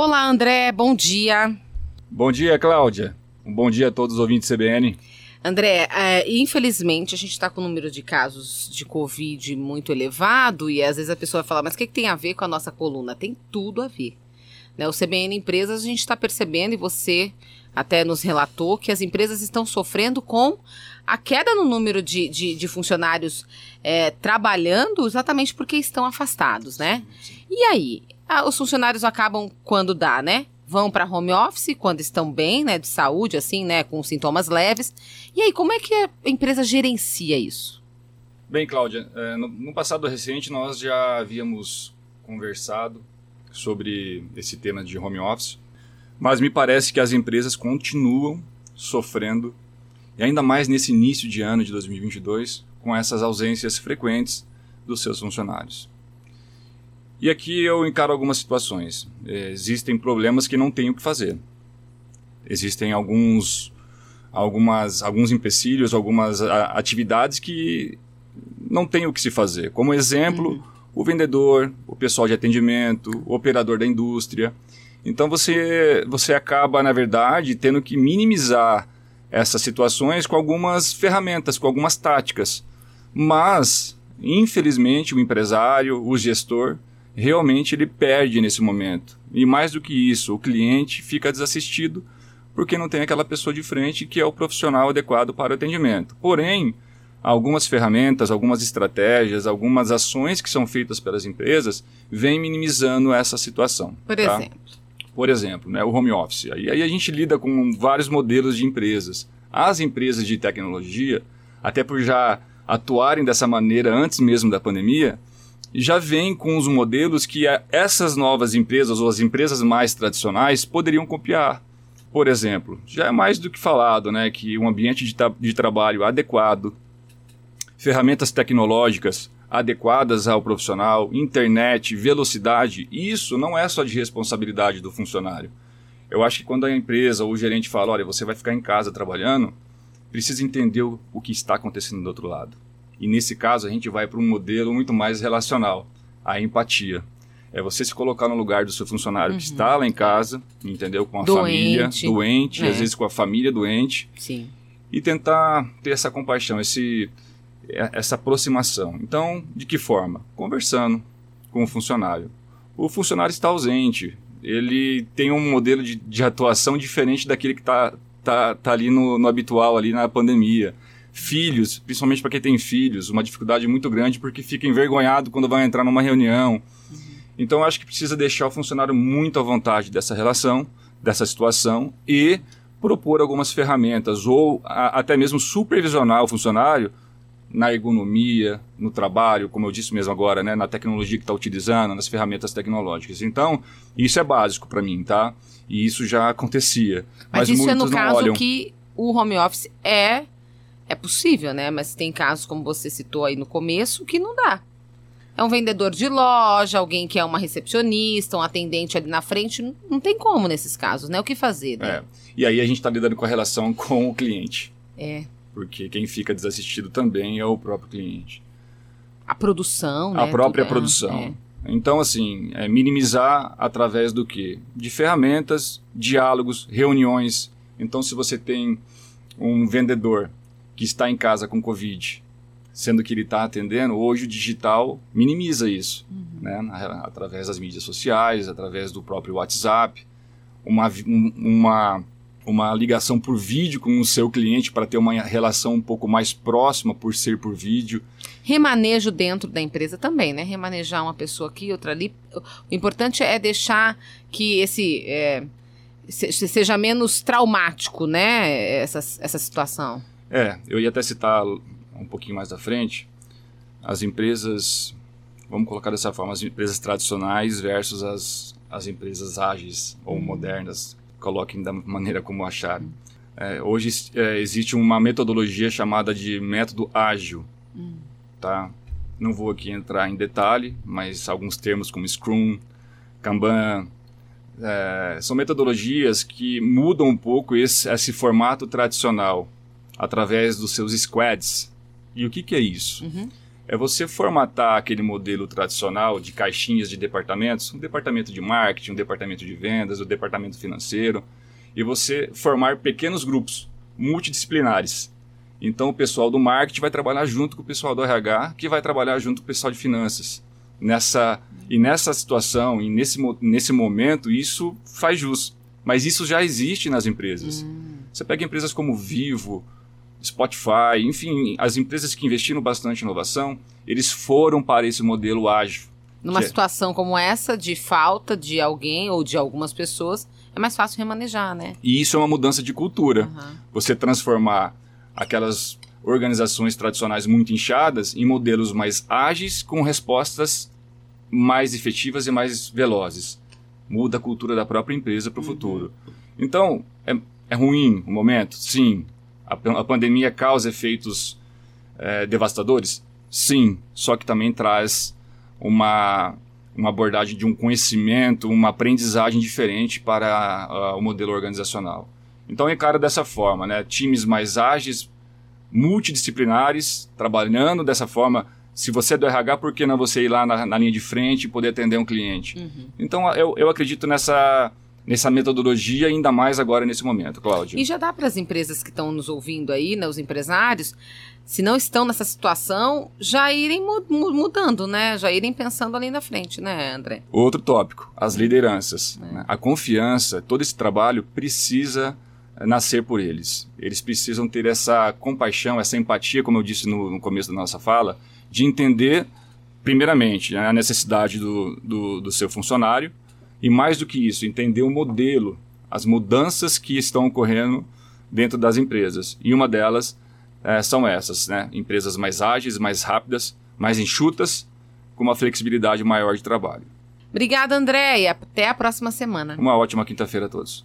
Olá, André, bom dia. Bom dia, Cláudia. Um bom dia a todos os ouvintes CBN. André, é, infelizmente a gente está com o número de casos de Covid muito elevado e às vezes a pessoa fala, mas o que, que, tem a ver com a nossa coluna? Tem tudo a ver. Né? O CBN Empresas a gente está percebendo e você até nos relatou que as empresas estão sofrendo com a queda no número de, de, de funcionários é, trabalhando exatamente porque estão afastados, né? E aí, os funcionários acabam quando dá, né? vão para home office quando estão bem, né, de saúde, assim, né, com sintomas leves. E aí, como é que a empresa gerencia isso? Bem, Cláudia, é, no, passado recente nós já havíamos conversado sobre esse tema de home office, mas me parece que as empresas continuam sofrendo, e ainda mais nesse início de ano de 2022, com essas ausências frequentes dos seus funcionários. E aqui eu encaro algumas situações. É, existem problemas que não tenho o que fazer. Existem alguns, algumas, alguns empecilhos, algumas atividades que não tem o que se fazer. Como exemplo, uhum. o vendedor, o pessoal de atendimento, o operador da indústria. Então você, você acaba, na verdade, tendo que minimizar essas situações com algumas ferramentas, com algumas táticas. Mas, infelizmente, o empresário, o gestor, realmente ele perde nesse momento. E mais do que isso, o cliente fica desassistido porque não tem aquela pessoa de frente que é o profissional adequado para o atendimento. Porém, algumas ferramentas, algumas estratégias, algumas ações que são feitas pelas empresas vêm minimizando essa situação. Por tá? exemplo? Por exemplo, né, o home office. E aí a gente lida com vários modelos de empresas. As empresas de tecnologia, até por já atuarem dessa maneira antes mesmo da pandemia, já vem com os modelos que essas novas empresas ou as empresas mais tradicionais poderiam copiar. Por exemplo, já é mais do que falado né, que um ambiente de, de trabalho adequado, ferramentas tecnológicas adequadas ao profissional, internet, velocidade, isso não é só de responsabilidade do funcionário. Eu acho que quando a empresa ou o gerente fala, olha, você vai ficar em casa trabalhando, precisa entender o, o que está acontecendo do outro lado. E nesse caso a gente vai para um modelo muito mais relacional, a empatia. É você se colocar no lugar do seu funcionário uhum. que está lá em casa, entendeu? Com a doente. família doente, é. às vezes com a família doente. Sim. E tentar ter essa compaixão, esse, é, essa aproximação. Então, de que forma? Conversando com o funcionário. O funcionário está ausente, ele tem um modelo de, de atuação diferente daquele que está tá, tá ali no, no habitual, ali na pandemia filhos, principalmente para quem tem filhos, uma dificuldade muito grande porque fica envergonhado quando vai entrar numa reunião. Uhum. Então, acho que precisa deixar o funcionário muito à vontade dessa relação, dessa situação e propor algumas ferramentas ou a, até mesmo supervisionar o funcionário na ergonomia, no trabalho, como eu disse mesmo agora, né, na tecnologia que está utilizando, nas ferramentas tecnológicas. Então, isso é básico para mim, tá? E isso já acontecia. Mas, mas isso é no caso olham. que o home office é é possível, né? Mas tem casos, como você citou aí no começo, que não dá. É um vendedor de loja, alguém que é uma recepcionista, um atendente ali na frente. Não, tem como nesses casos, né? O que fazer, né? É. E aí a gente está lidando com a relação com o cliente. É. Porque quem fica desassistido também é o próprio cliente. A produção, né? A própria Tudo, produção. É. Então, assim, é minimizar através do quê? De ferramentas, diálogos, reuniões. Então, se você tem um vendedor que está em casa com Covid, sendo que ele está atendendo, hoje o digital minimiza isso, uhum. né? através das mídias sociais, através do próprio WhatsApp, uma, uma, uma ligação por vídeo com o seu cliente para ter uma relação um pouco mais próxima por ser por vídeo. Remanejo dentro da empresa também, né? Remanejar uma pessoa aqui, outra ali. O importante é deixar que esse é, seja menos traumático, né? Essa, essa situação. É, eu ia até citar um pouquinho mais da frente as empresas, vamos colocar dessa forma, as empresas tradicionais versus as, as empresas ágeis ou uhum. modernas, coloquem da maneira como acharem. É, hoje é, existe uma metodologia chamada de método ágil, uhum. tá? Não vou aqui entrar em detalhe, mas alguns termos como Scrum, Kanban, é, são metodologias que mudam um pouco esse, esse formato tradicional através dos seus squads. E o que, que é isso? Uhum. é você formatar aquele modelo tradicional de caixinhas de departamentos, um departamento de marketing, um departamento de vendas, um departamento financeiro, e você formar pequenos grupos multidisciplinares. Então o pessoal do marketing vai trabalhar junto com o pessoal do RH, que vai trabalhar junto com o pessoal de finanças. Nessa, e nessa situação, e nesse, nesse momento, isso faz jus. Mas isso já existe nas empresas. Hum. Você pega empresas como Vivo, Spotify, enfim, as empresas que investiram bastante em inovação, eles foram para esse modelo ágil. Numa é situação como essa, de falta de alguém ou de algumas pessoas, é mais fácil remanejar, né? E isso é uma mudança de cultura. Uhum. Você transformar aquelas organizações tradicionais muito inchadas em modelos mais ágeis com respostas mais efetivas e mais velozes. Muda a cultura da própria empresa para o uhum. futuro. Então, é, é ruim o momento? Sim. A, a pandemia causa efeitos é, devastadores? Sim. Só que também traz uma, uma abordagem de um conhecimento, uma aprendizagem diferente para uh, o modelo organizacional. Então, encara dessa forma, né? times mais ágeis, multidisciplinares, trabalhando dessa forma. Se você é do RH, por que não você ir lá na, na linha de frente e poder atender um cliente? Uhum. Então, eu, eu acredito nessa, nessa metodologia, ainda mais agora nesse momento, Cláudio. E já dá para as empresas que estão nos ouvindo aí, né, os empresários, se não estão nessa situação, já irem mudando, né? Já irem pensando ali na frente, né, André? Outro tópico, as lideranças. É. Né? A confiança, todo esse trabalho precisa eh, nascer por eles. Eles precisam ter essa compaixão, essa empatia, como eu disse no, no começo da nossa fala, de entender, primeiramente, né, a necessidade do, do, do seu funcionário, e mais do que isso, entender o modelo, as mudanças que estão ocorrendo dentro das empresas. E uma delas é, são essas, né? Empresas mais ágeis, mais rápidas, mais enxutas, com uma flexibilidade maior de trabalho. Obrigada, André, e até a próxima semana. Uma ótima quinta-feira a todos.